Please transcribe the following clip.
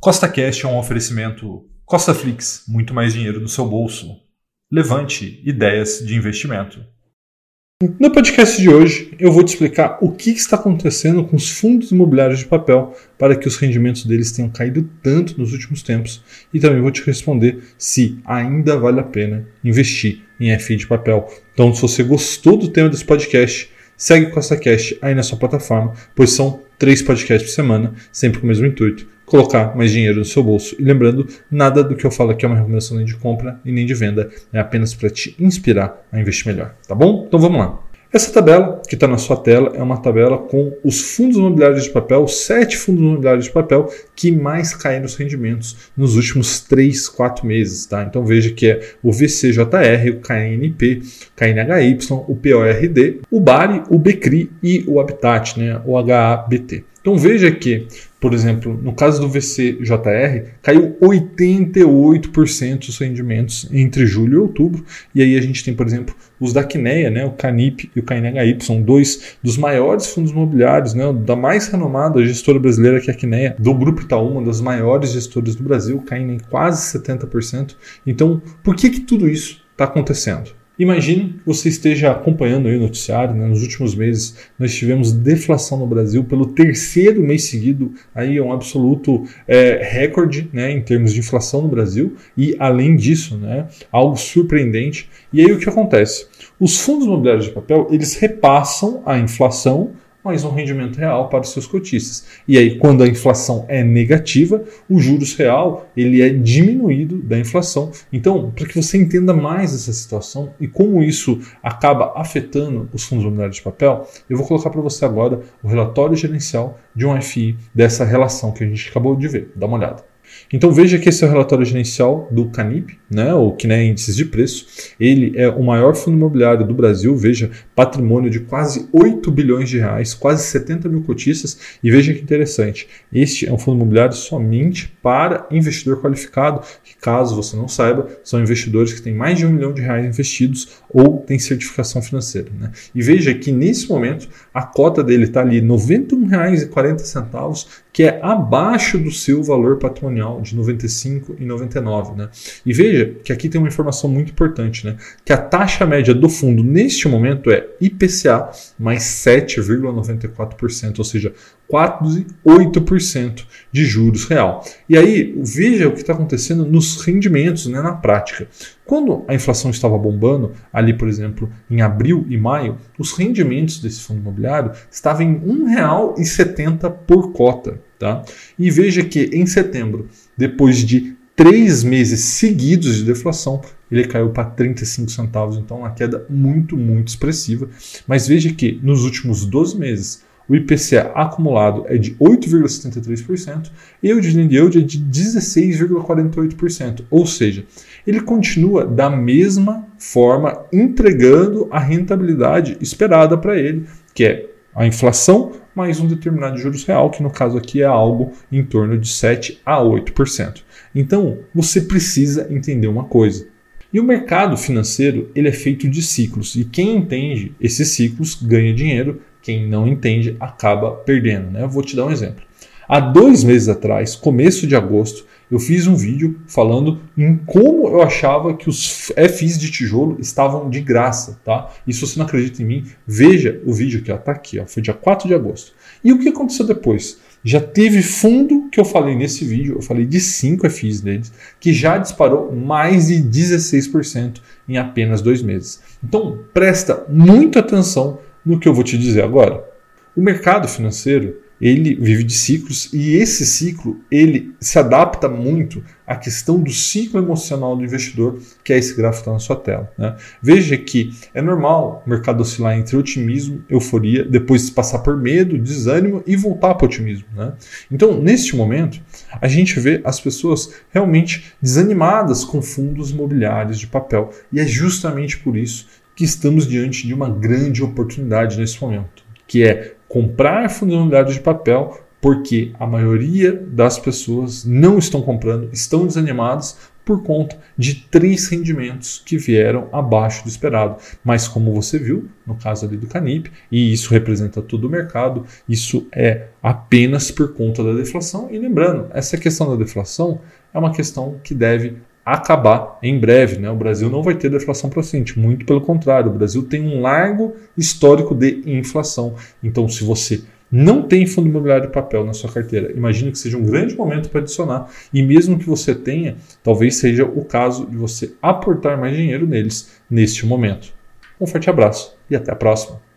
Costa Cash é um oferecimento Costa Flix, muito mais dinheiro no seu bolso. Levante ideias de investimento. No podcast de hoje, eu vou te explicar o que está acontecendo com os fundos imobiliários de papel para que os rendimentos deles tenham caído tanto nos últimos tempos e também vou te responder se ainda vale a pena investir em FI de papel. Então, se você gostou do tema desse podcast, segue o Costa Cash aí na sua plataforma, pois são três podcasts por semana, sempre com o mesmo intuito colocar mais dinheiro no seu bolso. E lembrando, nada do que eu falo aqui é uma recomendação nem de compra e nem de venda, é apenas para te inspirar a investir melhor, tá bom? Então vamos lá. Essa tabela que está na sua tela é uma tabela com os fundos imobiliários de papel, sete fundos imobiliários de papel que mais caíram os rendimentos nos últimos 3, 4 meses. Tá? Então veja que é o VCJR, o KNP, KNHY, o PORD, o BARI, o BCRI e o Habitat, né? o HABT. Então veja que, por exemplo, no caso do VCJR, caiu 88% os rendimentos entre julho e outubro. E aí a gente tem, por exemplo, os da Quineia, né, o Canip e o KNHY, são dois dos maiores fundos imobiliários, né, da mais renomada gestora brasileira que é a Quineia, do Grupo Itaú, uma das maiores gestoras do Brasil, caindo em quase 70%. Então, por que, que tudo isso está acontecendo? Imagine que você esteja acompanhando o noticiário. Né? Nos últimos meses, nós tivemos deflação no Brasil pelo terceiro mês seguido. Aí é um absoluto é, recorde né, em termos de inflação no Brasil. E, além disso, né, algo surpreendente. E aí o que acontece? Os fundos imobiliários de papel eles repassam a inflação mais um rendimento real para os seus cotistas. E aí, quando a inflação é negativa, o juros real ele é diminuído da inflação. Então, para que você entenda mais essa situação e como isso acaba afetando os fundos imobiliários de papel, eu vou colocar para você agora o relatório gerencial de um FI dessa relação que a gente acabou de ver. Dá uma olhada. Então veja que esse é o relatório gerencial do Canip, né, o que é índices de preço. Ele é o maior fundo imobiliário do Brasil, veja, patrimônio de quase 8 bilhões de reais, quase 70 mil cotistas. E veja que interessante, este é um fundo imobiliário somente para investidor qualificado, que caso você não saiba, são investidores que têm mais de um milhão de reais investidos ou têm certificação financeira. Né? E veja que nesse momento a cota dele está ali R$ 91,40, que é abaixo do seu valor patrimonial de 95 e 99, né? E veja que aqui tem uma informação muito importante, né? Que a taxa média do fundo neste momento é IPCA mais 7,94%, ou seja, quase 8% de juros real. E aí, veja o que está acontecendo nos rendimentos, né, na prática. Quando a inflação estava bombando, ali, por exemplo, em abril e maio, os rendimentos desse fundo imobiliário estavam em R$ 1,70 por cota. Tá? E veja que em setembro, depois de três meses seguidos de deflação, ele caiu para 35 centavos, então uma queda muito, muito expressiva. Mas veja que nos últimos 12 meses, o IPCA acumulado é de 8,73% e o dividend yield é de 16,48%. Ou seja, ele continua da mesma forma entregando a rentabilidade esperada para ele, que é a inflação mais um determinado juros real, que no caso aqui é algo em torno de 7 a 8%. Então, você precisa entender uma coisa. E o mercado financeiro ele é feito de ciclos e quem entende esses ciclos ganha dinheiro, quem não entende acaba perdendo. Né? Eu vou te dar um exemplo. Há dois meses atrás, começo de agosto, eu fiz um vídeo falando em como eu achava que os FIs de tijolo estavam de graça, tá? E se você não acredita em mim, veja o vídeo que está aqui, ó, foi dia 4 de agosto. E o que aconteceu depois? Já teve fundo que eu falei nesse vídeo, eu falei de 5 FIs deles, que já disparou mais de 16% em apenas dois meses. Então presta muita atenção no que eu vou te dizer agora. O mercado financeiro ele vive de ciclos e esse ciclo ele se adapta muito à questão do ciclo emocional do investidor, que é esse gráfico que está na sua tela. Né? Veja que é normal o mercado oscilar entre otimismo, euforia, depois passar por medo, desânimo e voltar para o otimismo. Né? Então, neste momento, a gente vê as pessoas realmente desanimadas com fundos imobiliários de papel e é justamente por isso que estamos diante de uma grande oportunidade nesse momento, que é comprar imobiliários de papel porque a maioria das pessoas não estão comprando, estão desanimadas por conta de três rendimentos que vieram abaixo do esperado. Mas como você viu, no caso ali do Canip, e isso representa todo o mercado, isso é apenas por conta da deflação. E lembrando, essa questão da deflação é uma questão que deve acabar em breve. Né? O Brasil não vai ter deflação procedente, muito pelo contrário, o Brasil tem um largo histórico de inflação. Então, se você não tem fundo imobiliário de papel na sua carteira, imagine que seja um grande momento para adicionar. E mesmo que você tenha, talvez seja o caso de você aportar mais dinheiro neles neste momento. Um forte abraço e até a próxima.